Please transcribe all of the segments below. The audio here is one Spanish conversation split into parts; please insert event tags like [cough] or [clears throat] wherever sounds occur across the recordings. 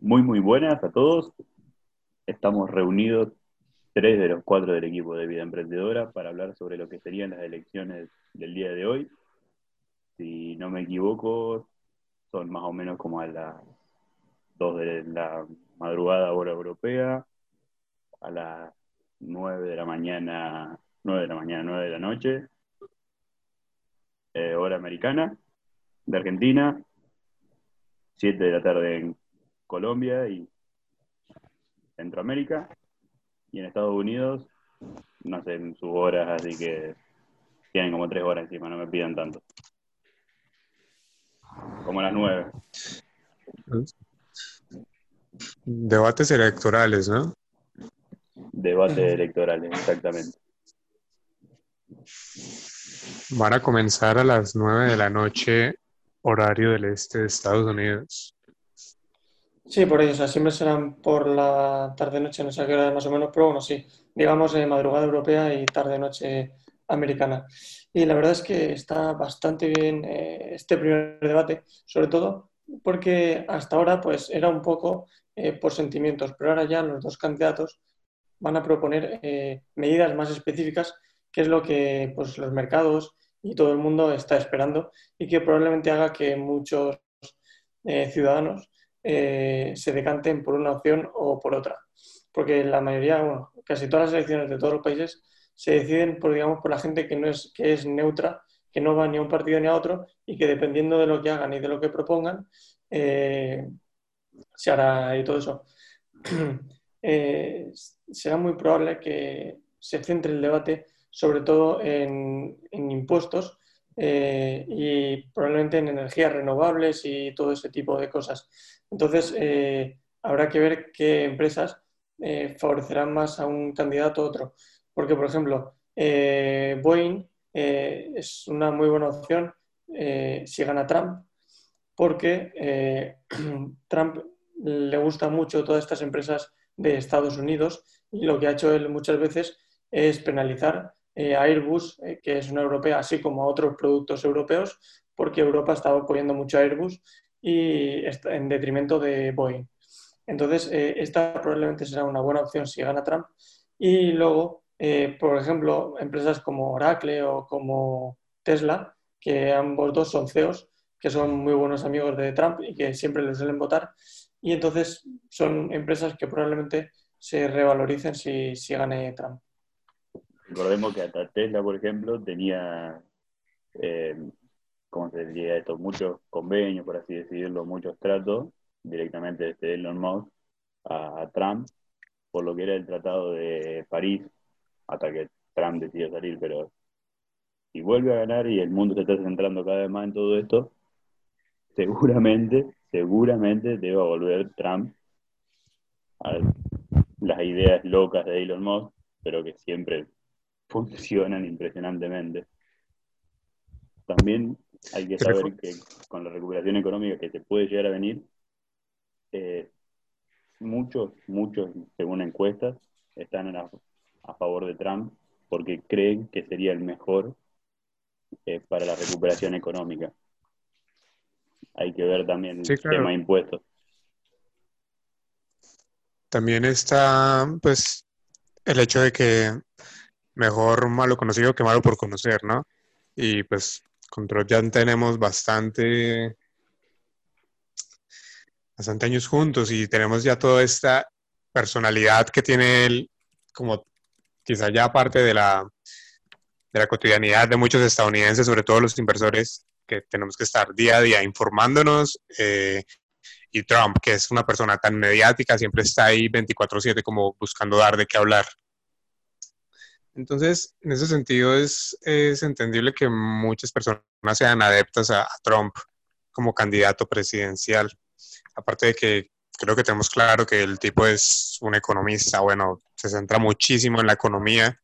Muy, muy buenas a todos. Estamos reunidos tres de los cuatro del equipo de Vida Emprendedora para hablar sobre lo que serían las elecciones del día de hoy. Si no me equivoco, son más o menos como a las dos de la madrugada hora europea, a las nueve de la mañana, nueve de la mañana, nueve de la noche, eh, hora americana, de Argentina, 7 de la tarde en Colombia y Centroamérica. Y en Estados Unidos, no sé, en sus horas, así que tienen como tres horas encima, no me pidan tanto. Como las nueve. Debates electorales, ¿no? Debates electorales, exactamente. Van a comenzar a las nueve de la noche horario del este de Estados Unidos. Sí, por ello, o sea, siempre serán por la tarde-noche, no sé qué hora más o menos, pero bueno, sí, digamos eh, madrugada europea y tarde-noche americana. Y la verdad es que está bastante bien eh, este primer debate, sobre todo porque hasta ahora pues era un poco eh, por sentimientos, pero ahora ya los dos candidatos van a proponer medidas más específicas, que es lo que pues, los mercados y todo el mundo está esperando y que probablemente haga que muchos eh, ciudadanos eh, se decanten por una opción o por otra. Porque la mayoría, bueno, casi todas las elecciones de todos los países se deciden por, digamos, por la gente que, no es, que es neutra, que no va ni a un partido ni a otro y que dependiendo de lo que hagan y de lo que propongan, eh, se hará y todo eso. [clears throat] será muy probable que se centre el debate sobre todo en, impuestos eh, y probablemente en energías renovables y todo ese tipo de cosas. Entonces, eh, habrá que ver qué empresas eh, favorecerán más a un candidato u otro. Porque, por ejemplo, Boeing es una muy buena opción si gana Trump, porque [clears throat] Trump le gusta mucho todas estas empresas de Estados Unidos y lo que ha hecho él muchas veces es penalizar eh, Airbus, eh, que es una europea, así como a otros productos europeos, porque Europa estaba apoyando mucho a Airbus y en detrimento de Boeing. Entonces, eh, esta probablemente será una buena opción si gana Trump. Y luego, por ejemplo, empresas como Oracle o como Tesla, que ambos dos son CEOs, que son muy buenos amigos de Trump y que siempre les suelen votar. Y entonces son empresas que probablemente se revaloricen si, si gane Trump. Recordemos que hasta Tesla, por ejemplo, tenía, eh, ¿cómo se diría esto? Muchos convenios, por así decirlo, muchos tratos directamente desde Elon Musk a, Trump, por lo que era el tratado de París, hasta que Trump decidió salir, pero si vuelve a ganar y el mundo se está centrando cada vez más en todo esto, seguramente, seguramente deba volver Trump a las ideas locas de Elon Musk, pero que siempre funcionan impresionantemente. También hay que saber que con la recuperación económica que se puede llegar a venir, eh, muchos, muchos, según encuestas, están a, favor de Trump porque creen que sería el mejor eh, para la recuperación económica. Hay que ver también el tema de impuestos. También está, pues, el hecho de que mejor malo conocido que malo por conocer, ¿no? Y pues con ya tenemos bastante, bastante años juntos y tenemos ya toda esta personalidad que tiene él, como quizá ya parte de la, de la cotidianidad de muchos estadounidenses, sobre todo los inversores, que tenemos que estar día a día informándonos. Eh, y Trump, que es una persona tan mediática, siempre está ahí 24/7 como buscando dar de qué hablar. Entonces, en ese sentido es, entendible que muchas personas sean adeptas a, Trump como candidato presidencial. Aparte de que creo que tenemos claro que el tipo es un economista, bueno, se centra muchísimo en la economía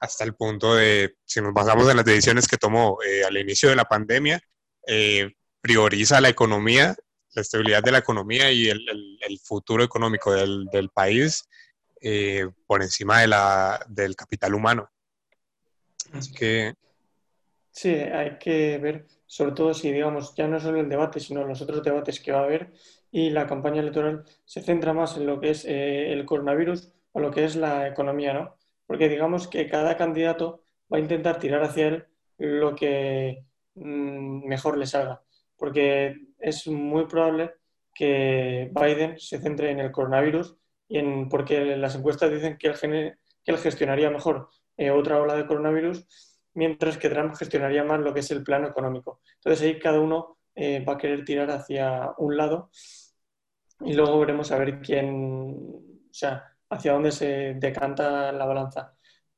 hasta el punto de, si nos basamos en las decisiones que tomó eh, al inicio de la pandemia, eh, prioriza la economía, la estabilidad de la economía y el, futuro económico del, del país eh, por encima de la, del capital humano. Así que... Sí, hay que ver, sobre todo si, digamos, ya no solo el debate, sino los otros debates que va a haber, y la campaña electoral se centra más en lo que es eh, el coronavirus o lo que es la economía, ¿no? Porque digamos que cada candidato va a intentar tirar hacia él lo que mm, mejor le salga, porque es muy probable que Biden se centre en el coronavirus en, porque las encuestas dicen que él, que él gestionaría mejor eh, otra ola de coronavirus, mientras que Trump gestionaría más lo que es el plano económico. Entonces ahí cada uno eh, va a querer tirar hacia un lado y luego veremos a ver quién, o sea, hacia dónde se decanta la balanza.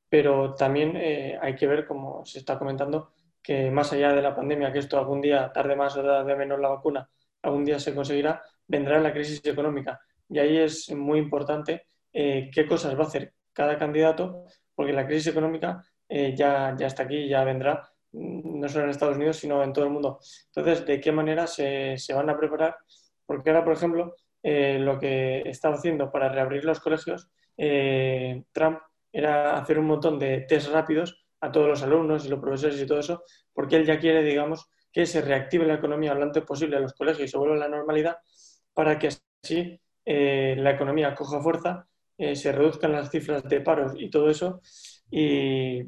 Pero también eh, hay que ver, como se está comentando, que más allá de la pandemia, que esto algún día, tarde más o tarde menos la vacuna, algún día se conseguirá, vendrá la crisis económica. Y ahí es muy importante eh, qué cosas va a hacer cada candidato, porque la crisis económica eh, ya, ya está aquí, ya vendrá, mm, no solo en Estados Unidos, sino en todo el mundo. Entonces, ¿de qué manera se, se van a preparar? Porque ahora, por ejemplo, eh, lo que estaba haciendo para reabrir los colegios, Trump, era hacer un montón de test rápidos a todos los alumnos y los profesores y todo eso, porque él ya quiere, digamos, que se reactive la economía lo antes posible en los colegios y se vuelva a la normalidad para que así eh, la economía coja fuerza, eh, se reduzcan las cifras de paros y todo eso y,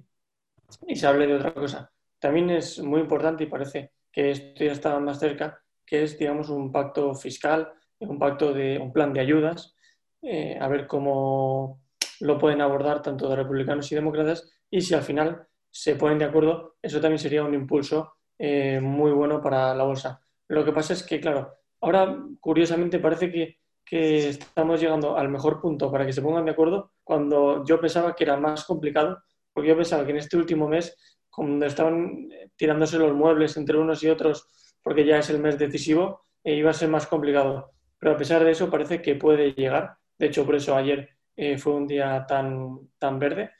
se hable de otra cosa. También es muy importante y parece que esto ya está más cerca, que es, digamos, un pacto fiscal, un pacto de un plan de ayudas, eh, a ver cómo lo pueden abordar tanto de republicanos y demócratas y si al final se ponen de acuerdo, eso también sería un impulso muy bueno para la bolsa. Lo que pasa es que, claro, ahora curiosamente parece que, que, estamos llegando al mejor punto para que se pongan de acuerdo cuando yo pensaba que era más complicado, porque yo pensaba que en este último mes, cuando estaban tirándose los muebles entre unos y otros, porque ya es el mes decisivo, eh, iba a ser más complicado. Pero a pesar de eso parece que puede llegar. De hecho, por eso ayer eh, fue un día tan, tan verde.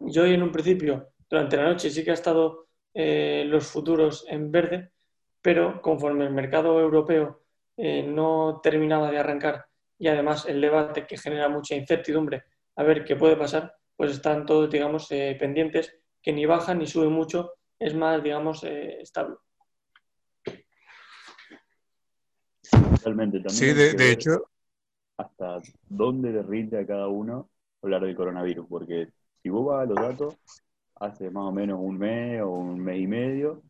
Yo en un principio, durante la noche, sí que ha estado eh, los futuros en verde, pero conforme el mercado europeo eh, no terminaba de arrancar y además el debate que genera mucha incertidumbre a ver qué puede pasar, pues están todos, digamos, eh, pendientes, que ni bajan ni suben mucho, es más, digamos, estable. Totalmente. También sí, de, hecho. Hasta dónde derrite a cada uno hablar del coronavirus, porque si vos vas a los datos, hace más o menos un mes o un mes y medio,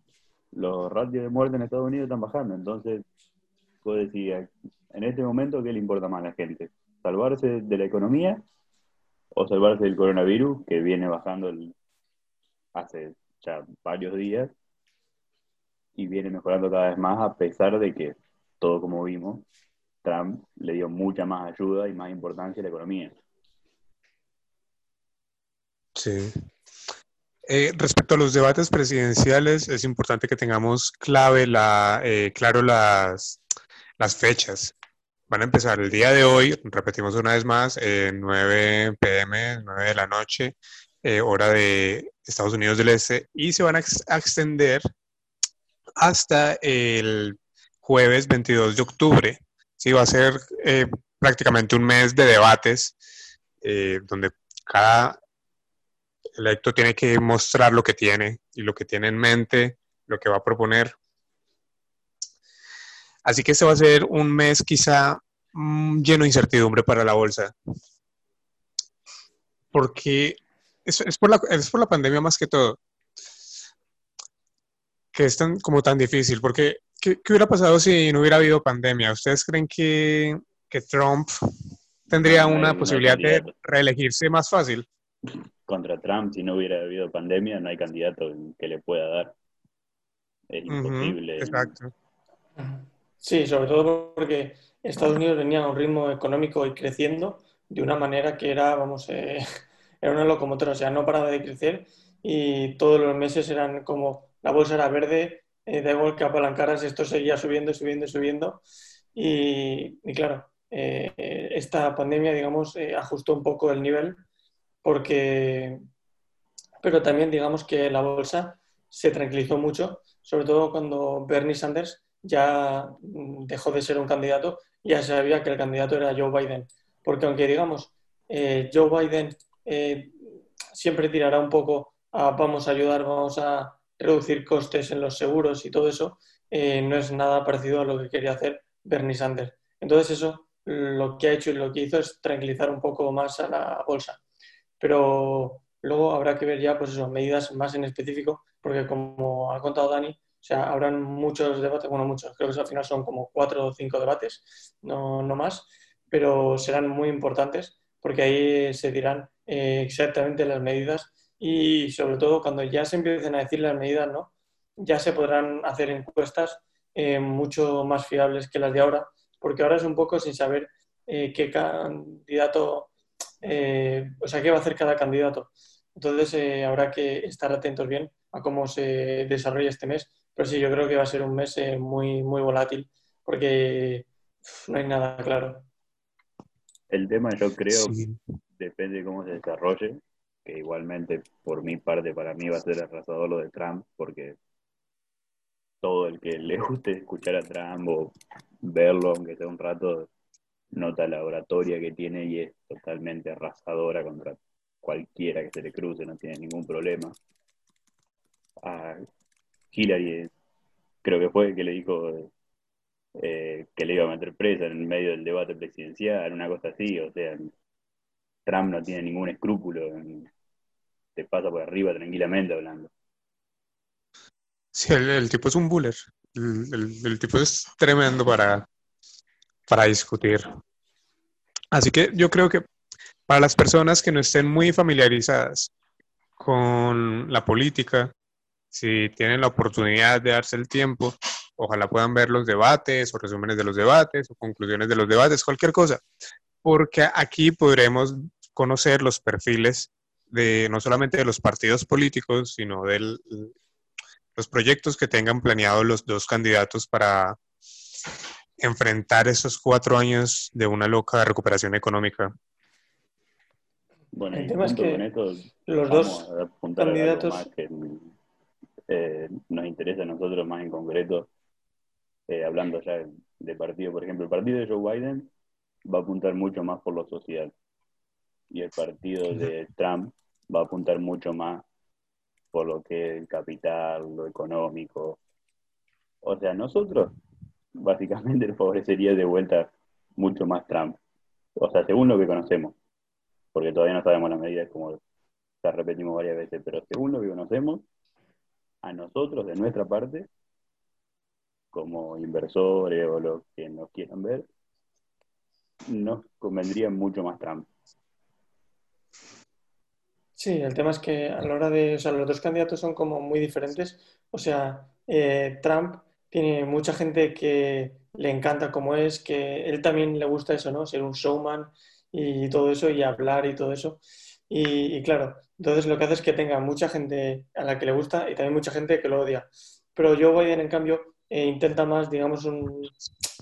los ratios de muerte en Estados Unidos están bajando. Entonces, puedo decir, en este momento, ¿qué le importa más a la gente? ¿Salvarse de la economía o salvarse del coronavirus que viene bajando hace ya varios días y viene mejorando cada vez más a pesar de que, todo como vimos, Trump le dio mucha más ayuda y más importancia a la economía. Sí. Eh, respecto a los debates presidenciales, es importante que tengamos clave la, eh, claro las, las fechas. Van a empezar el día de hoy, repetimos una vez más, 9 pm, 9 de la noche, eh, hora de Estados Unidos del Este, y se van a, extender hasta el jueves 22 de octubre. Sí, va a ser prácticamente un mes de debates donde cada el electo tiene que mostrar lo que tiene y lo que tiene en mente, lo que va a proponer. Así que este va a ser un mes quizá mm, lleno de incertidumbre para la bolsa. Porque es, por la, es por la pandemia más que todo. Que es tan, como tan difícil. Porque, ¿qué, hubiera pasado si no hubiera habido pandemia? ¿Ustedes creen que, que Trump tendría una posibilidad de reelegirse más fácil? contra Trump, si no hubiera habido pandemia, no hay candidato que le pueda dar. Es imposible. exacto. Sí, sobre todo porque Estados Unidos venía a un ritmo económico y creciendo de una manera que era, vamos, eh, [laughs] era una locomotora, o sea, no paraba de crecer y todos los meses eran como la bolsa era verde, eh, da igual que apalancaras, esto seguía subiendo, subiendo, subiendo. Y, claro, eh, esta pandemia, digamos, ajustó un poco el nivel porque, pero también digamos que la bolsa se tranquilizó mucho, sobre todo cuando Bernie Sanders ya dejó de ser un candidato, ya sabía que el candidato era Joe Biden, porque aunque digamos, eh, Joe Biden eh, siempre tirará un poco a vamos a ayudar, vamos a reducir costes en los seguros y todo eso, eh, no es nada parecido a lo que quería hacer Bernie Sanders. Entonces eso lo que ha hecho y lo que hizo es tranquilizar un poco más a la bolsa. Pero luego habrá que ver ya, pues eso, medidas más en específico, porque como ha contado Dani, o sea, habrán muchos debates, bueno, muchos, creo que al final son como cuatro o cinco debates, no, no más, pero serán muy importantes porque ahí se dirán eh, exactamente las medidas y sobre todo cuando ya se empiecen a decir las medidas, ¿no? Ya se podrán hacer encuestas eh, mucho más fiables que las de ahora, porque ahora es un poco sin saber eh, qué candidato, o sea, qué va a hacer cada candidato. Entonces habrá que estar atentos bien a cómo se desarrolla este mes, pero sí, yo creo que va a ser un mes muy, muy volátil, porque no hay nada claro. El tema yo creo depende de cómo se desarrolle, que igualmente por mi parte para mí va a ser arrasador lo de Trump, porque todo el que le guste escuchar a Trump o verlo, aunque sea un rato, nota la oratoria que tiene y es totalmente arrasadora contra cualquiera que se le cruce, no tiene ningún problema. A Hillary creo que fue el que le dijo eh, que le iba a meter presa en medio del debate presidencial, una cosa así, o sea, Trump no tiene ningún escrúpulo, te pasa por arriba tranquilamente hablando. Sí, el, tipo es un buller, el, tipo es tremendo para, para discutir. Así que yo creo que para las personas que no estén muy familiarizadas con la política, si tienen la oportunidad de darse el tiempo, ojalá puedan ver los debates o resúmenes de los debates o conclusiones de los debates, cualquier cosa, porque aquí podremos conocer los perfiles de no solamente de los partidos políticos, sino de los proyectos que tengan planeados los dos candidatos para enfrentar esos cuatro años de una loca recuperación económica. Bueno, el tema es que los dos candidatos que, eh, nos interesa a nosotros más en concreto, eh, hablando ya de partido, por ejemplo, el partido de Joe Biden va a apuntar mucho más por lo social y el partido de Trump va a apuntar mucho más por lo que es el capital, lo económico. O sea, nosotros básicamente [laughs] le favorecería de vuelta mucho más Trump. O sea, según lo que conocemos, porque todavía no sabemos las medidas, como ya repetimos varias veces, pero según lo que conocemos, a nosotros, de nuestra parte, como inversores o los que nos quieran ver, nos convendría mucho más Trump. Sí, el tema es que a la hora de, o sea, los dos candidatos son como muy diferentes. O sea, eh, Trump tiene mucha gente que le encanta como es, que él también le gusta eso, ¿no? Ser un showman y todo eso, y hablar y todo eso. Y, claro, entonces lo que hace es que tenga mucha gente a la que le gusta y también mucha gente que lo odia. Pero Joe Biden, en cambio, eh, intenta más, digamos, un,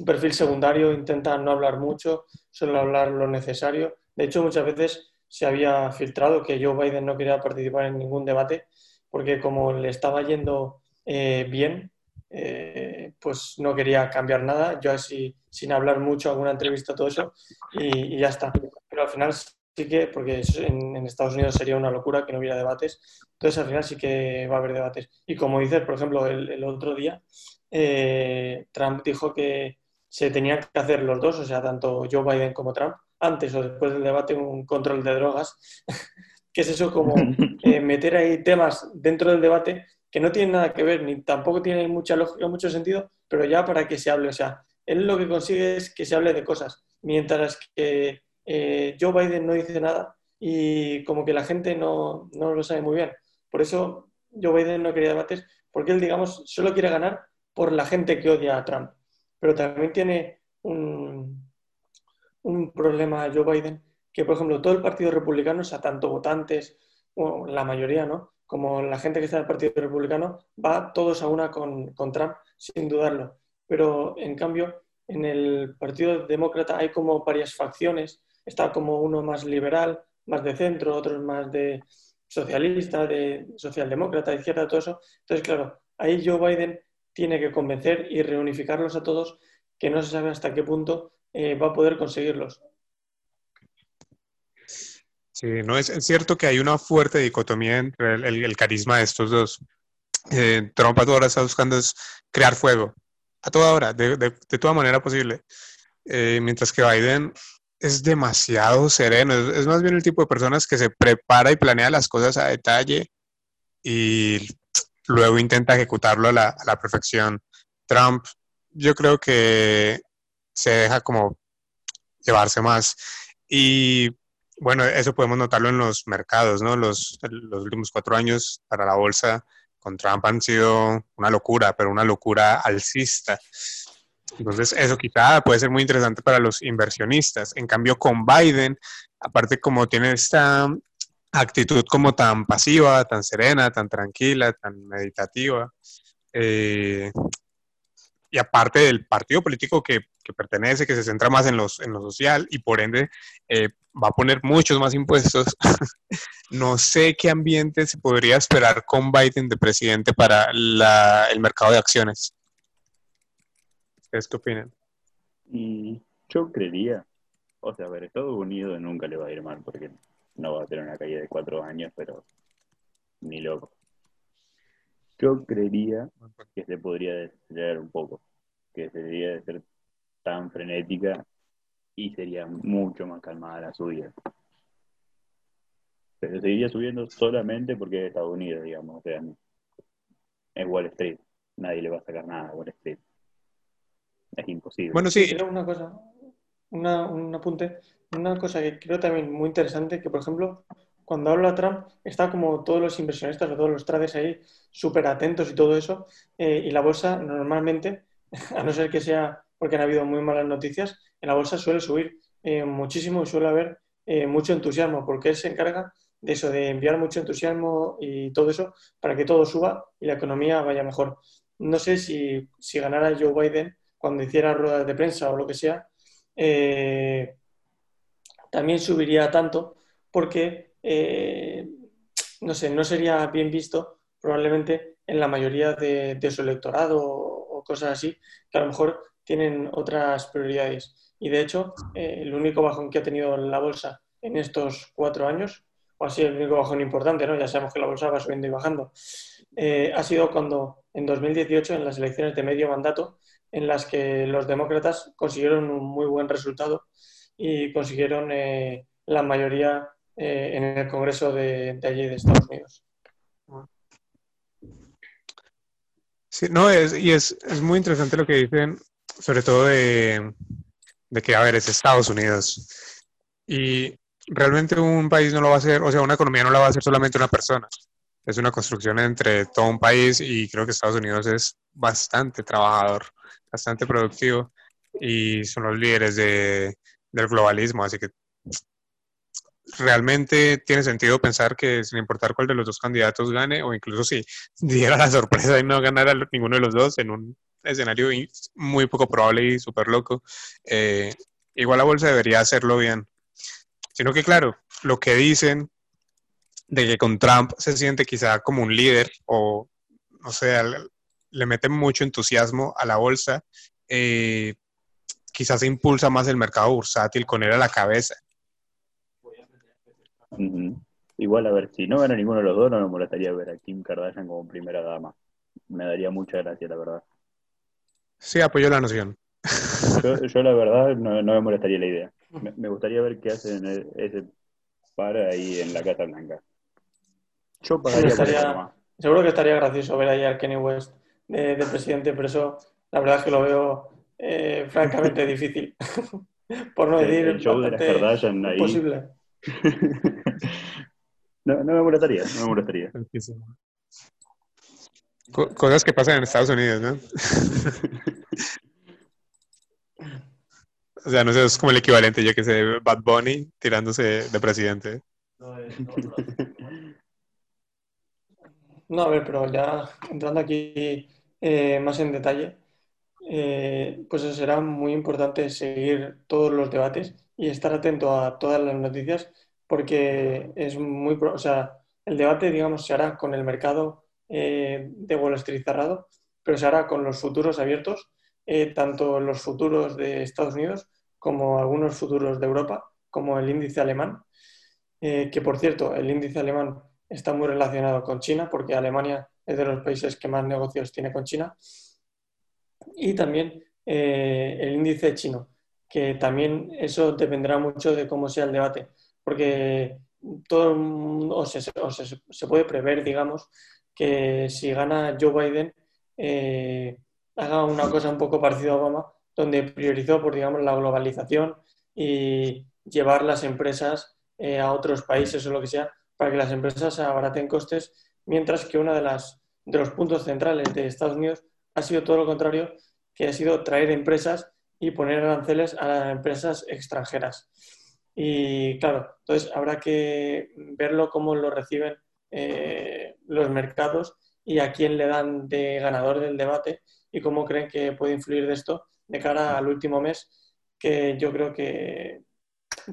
perfil secundario, intenta no hablar mucho, solo hablar lo necesario. De hecho, muchas veces se había filtrado que Joe Biden no quería participar en ningún debate porque como le estaba yendo eh, bien, eh, pues no quería cambiar nada, yo así sin hablar mucho, alguna entrevista, todo eso, y, ya está. Pero al final sí que, porque en, Estados Unidos sería una locura que no hubiera debates, entonces al final sí que va a haber debates. Y como dices, por ejemplo, el, otro día, eh, Trump dijo que se tenían que hacer los dos, o sea, tanto Joe Biden como Trump, antes o después del debate, un control de drogas, [laughs] que es eso como [laughs] eh, meter ahí temas dentro del debate que no tienen nada que ver, ni tampoco tienen mucha lógica, mucho sentido, pero ya para que se hable, o sea, él lo que consigue es que se hable de cosas, mientras que eh, Joe Biden no dice nada y como que la gente no, lo sabe muy bien. Por eso Joe Biden no quería debates, porque él, digamos, solo quiere ganar por la gente que odia a Trump. Pero también tiene un, un problema Joe Biden, que por ejemplo todo el Partido Republicano, o sea, tanto votantes, o la mayoría, ¿no? Como la gente que está en el Partido Republicano, va todos a una con, con Trump, sin dudarlo. Pero en cambio, en el Partido Demócrata hay como varias facciones está como uno más liberal, más de centro, otros más de socialista, de socialdemócrata, de izquierda, todo eso. Entonces, claro, ahí Joe Biden tiene que convencer y reunificarlos a todos, que no se sabe hasta qué punto eh, va a poder conseguirlos. Sí, no es, cierto que hay una fuerte dicotomía entre el, carisma de estos dos. Eh, Trump ahora está buscando crear fuego, a toda hora, de, de, toda manera posible. Eh, mientras que Biden es demasiado sereno, es, más bien el tipo de personas que se prepara y planea las cosas a detalle y luego intenta ejecutarlo a la, a la perfección. Trump, yo creo que se deja como llevarse más. Y bueno, eso podemos notarlo en los mercados, ¿no? Los, los últimos cuatro años para la bolsa con Trump han sido una locura, pero una locura alcista. Entonces, eso quizá puede ser muy interesante para los inversionistas. En cambio, con Biden, aparte como tiene esta actitud como tan pasiva, tan serena, tan tranquila, tan meditativa, eh, y aparte del partido político que, pertenece, que se centra más en, los, en lo social y por ende eh, va a poner muchos más impuestos, [laughs] no sé qué ambiente se podría esperar con Biden de presidente para el mercado de acciones. ¿Ustedes qué opinan? Y yo creería, o sea, a ver, Estados Unidos nunca le va a ir mal porque no va a tener una caída de cuatro años, pero ni loco. Yo creería que se podría desacelerar un poco, que se debería de ser tan frenética y sería mucho más calmada la subida. Pero seguiría subiendo solamente porque es Estados Unidos, digamos, o sea, es Wall Street, nadie le va a sacar nada a Wall Street. Es imposible. Bueno, sí. una cosa, un apunte, una cosa que creo también muy interesante, que por ejemplo, cuando habla Trump, está como todos los inversionistas o todos los traders ahí súper atentos y todo eso. Eh, y la bolsa normalmente, [laughs] a no ser que sea porque han habido muy malas noticias, en la bolsa suele subir eh, muchísimo y suele haber eh, mucho entusiasmo, porque él se encarga de eso, de enviar mucho entusiasmo y todo eso para que todo suba y la economía vaya mejor. No sé si, si ganara Joe Biden cuando hiciera ruedas de prensa o lo que sea, también subiría tanto porque eh, no sé, no sería bien visto probablemente en la mayoría de, su electorado o, cosas así, que a lo mejor tienen otras prioridades. Y de hecho, eh, el único bajón que ha tenido la bolsa en estos cuatro años, o así el único bajón importante, ¿no? ya sabemos que la bolsa va subiendo y bajando, eh, ha sido cuando en 2018, en las elecciones de medio mandato, en las que los demócratas consiguieron un muy buen resultado y consiguieron la mayoría eh, en el Congreso de, allí de Estados Unidos. Sí, no, es, y es, muy interesante lo que dicen, sobre todo de, que, a ver, es Estados Unidos. Y realmente un país no lo va a hacer, o sea, una economía no la va a hacer solamente una persona. Es una construcción entre todo un país y creo que Estados Unidos es bastante trabajador, bastante productivo y son los líderes de, del globalismo, así que realmente tiene sentido pensar que sin importar cuál de los dos candidatos gane, o incluso si [laughs] diera la sorpresa de no ganar a ninguno de los dos en un escenario muy poco probable y súper loco, eh, igual la bolsa debería hacerlo bien. Sino que, claro, lo que dicen de que con Trump se siente quizá como un líder o, no sé, le meten mucho entusiasmo a la bolsa, eh, quizás se impulsa más el mercado bursátil con él a la cabeza. Igual, a ver, si no gana ninguno de los dos, no me molestaría ver a Kim Kardashian como primera dama. Me daría mucha gracia, la verdad. Sí, apoyo la noción. Yo, [laughs] la verdad, no, me molestaría la idea. Me, gustaría ver qué hacen ese par ahí en la Casa Blanca. Yo pagaría Seguro que estaría gracioso ver ahí al Kenny West de, presidente, pero eso la verdad es que lo veo eh, francamente difícil. [laughs] Por no decir el show de Kardashian ahí. imposible. [laughs] no, no me molestaría, no me molestaría. cosas que pasan en Estados Unidos, ¿no? [laughs] o sea, no sé, es como el equivalente, yo que sé, Bad Bunny tirándose de presidente. No, a ver, pero ya entrando aquí eh, más en detalle, eh, pues será muy importante seguir todos los debates y estar atento a todas las noticias porque es muy, o sea, el debate, digamos, se hará con el mercado eh, de Wall Street pero se hará con los futuros abiertos, tanto los futuros de Estados Unidos como algunos futuros de Europa, como el índice alemán, que por cierto, el índice alemán está muy relacionado con China, porque Alemania es de los países que más negocios tiene con China. y también eh, el índice chino, que también eso dependerá mucho de cómo sea el debate, porque todo o se, se, puede prever, digamos, que si gana Joe Biden eh, haga una cosa un poco parecida a Obama, donde priorizó por, digamos, la globalización y llevar las empresas eh, a otros países o lo que sea, para que las empresas abaraten costes, mientras que uno de, los puntos centrales de Estados Unidos ha sido todo lo contrario, que ha sido traer empresas y poner aranceles a las empresas extranjeras. Y claro, entonces habrá que verlo cómo lo reciben eh, los mercados y a quién le dan de ganador del debate y cómo creen que puede influir de esto de cara al último mes, que yo creo que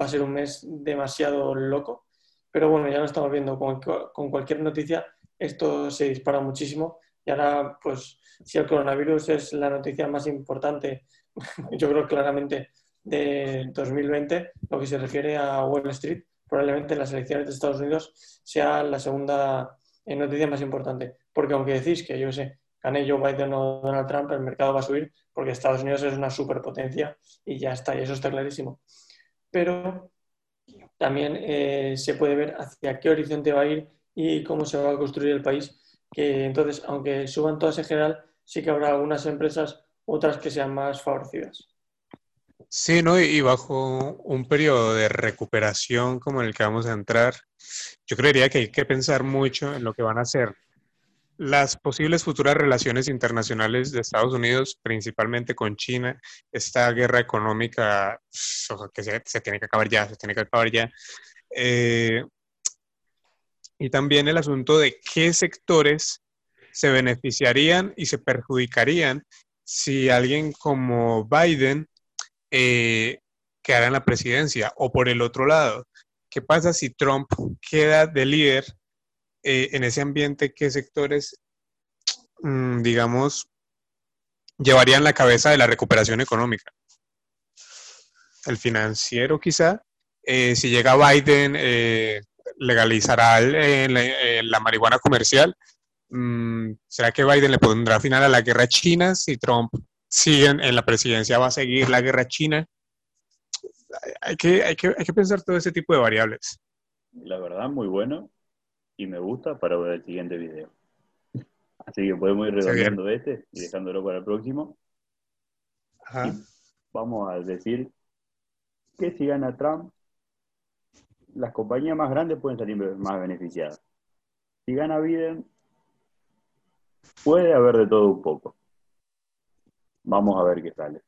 va a ser un mes demasiado loco. Pero bueno, ya lo estamos viendo con, con cualquier noticia, esto se dispara muchísimo y ahora, pues, si el coronavirus es la noticia más importante, [laughs] yo creo claramente de 2020, lo que se refiere a Wall Street, probablemente las elecciones de Estados Unidos sea la segunda eh, noticia más importante. Porque aunque decís que yo sé, gane Joe Biden o Donald Trump, el mercado va a subir porque Estados Unidos es una superpotencia y ya está, y eso está clarísimo. Pero también eh, se puede ver hacia qué horizonte va a ir y cómo se va a construir el país, que entonces, aunque suban todas en general, sí que habrá algunas empresas, otras que sean más favorecidas. Sí, ¿no? Y bajo un periodo de recuperación como el que vamos a entrar, yo creería que hay que pensar mucho en lo que van a ser las posibles futuras relaciones internacionales de Estados Unidos, principalmente con China, esta guerra económica que se, tiene que acabar ya, se tiene que acabar ya. Eh, y también el asunto de qué sectores se beneficiarían y se perjudicarían si alguien como Biden eh, quedara en la presidencia. O por el otro lado, ¿qué pasa si Trump queda de líder eh, en ese ambiente? ¿Qué sectores, mm, digamos, llevarían la cabeza de la recuperación económica? El financiero quizá. Eh, si llega Biden, eh, legalizará la, marihuana comercial. Mm, ¿Será que Biden le pondrá final a la guerra china si Trump siguen en la presidencia va a seguir la guerra china. Hay que, hay que, hay que pensar todo ese tipo de variables. La verdad, muy bueno y me gusta para ver el siguiente video. Así que podemos ir redondeando este y dejándolo para el próximo. Vamos a decir que si gana Trump, las compañías más grandes pueden salir más beneficiadas. Si gana Biden, puede haber de todo un poco. Vamos a ver qué sale.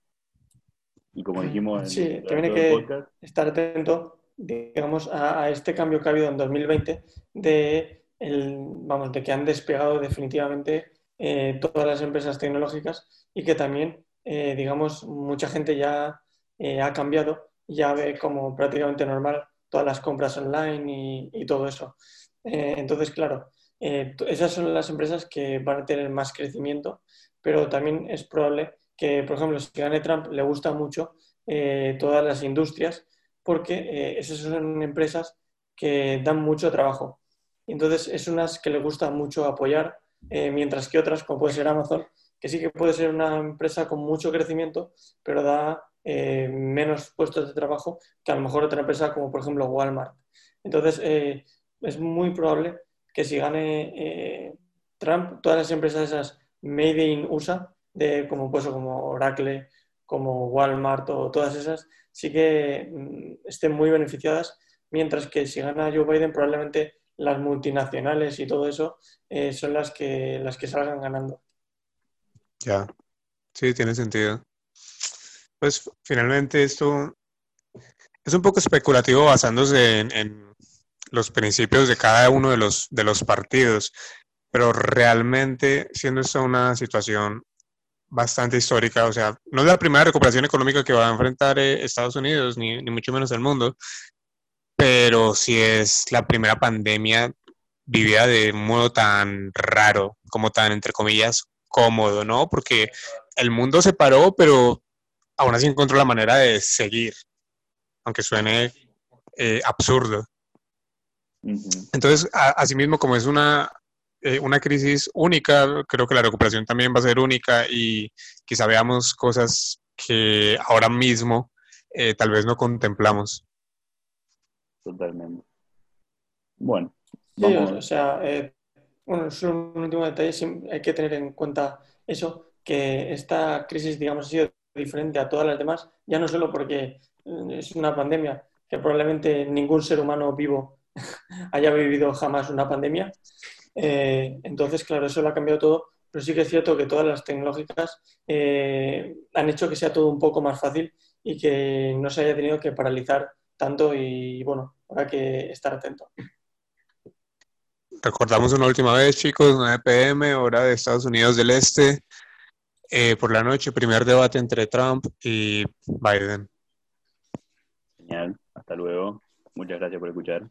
Y como dijimos en sí, tiene que estar atento, digamos, a, este cambio que ha habido en 2020 de, el, vamos, de que han despegado definitivamente eh, todas las empresas tecnológicas y que también, eh, digamos, mucha gente ya eh, ha cambiado, ya ve como prácticamente normal todas las compras online y, y todo eso. entonces, claro, esas son las empresas que van a tener más crecimiento, pero también es probable que, por ejemplo, si gane Trump, le gusta mucho todas las industrias porque eh, esas son empresas que dan mucho trabajo. Entonces, es unas que le gusta mucho apoyar, eh, mientras que otras, como puede ser Amazon, que sí que puede ser una empresa con mucho crecimiento, pero da menos puestos de trabajo que a lo mejor otra empresa como, por ejemplo, Walmart. Entonces, es muy probable que si gane Trump, todas las empresas esas made in USA de como pues, como Oracle, como Walmart o todas esas, sí que mm, estén muy beneficiadas, mientras que si gana Joe Biden probablemente las multinacionales y todo eso eh, son las que, las que salgan ganando. Ya, sí, tiene sentido. Pues finalmente esto es un poco especulativo basándose en, en, los principios de cada uno de los, de los partidos, pero realmente siendo esto una situación bastante histórica, o sea, no es la primera recuperación económica que va a enfrentar eh, Estados Unidos, ni, mucho menos el mundo, pero sí es la primera pandemia vivida de modo tan raro, como tan, entre comillas, cómodo, ¿no? Porque el mundo se paró, pero aún así encontró la manera de seguir, aunque suene eh, absurdo. Entonces, asimismo, como es una eh, una crisis única, creo que la recuperación también va a ser única y quizá veamos cosas que ahora mismo eh, tal vez no contemplamos. Totalmente. Bueno. Vamos. o sea, eh, bueno, solo un último detalle, hay que tener en cuenta eso, que esta crisis, digamos, ha sido diferente a todas las demás, ya no solo porque es una pandemia, que probablemente ningún ser humano vivo [laughs] haya vivido jamás una pandemia. Eh, entonces, claro, eso lo ha cambiado todo, pero sí que es cierto que todas las tecnológicas eh, han hecho que sea todo un poco más fácil y que no se haya tenido que paralizar tanto y bueno, habrá que estar atento. Recordamos una última vez, chicos, 9 pm, hora de Estados Unidos del Este, eh, por la noche, primer debate entre Trump y Biden. Genial, hasta luego. Muchas gracias por escuchar.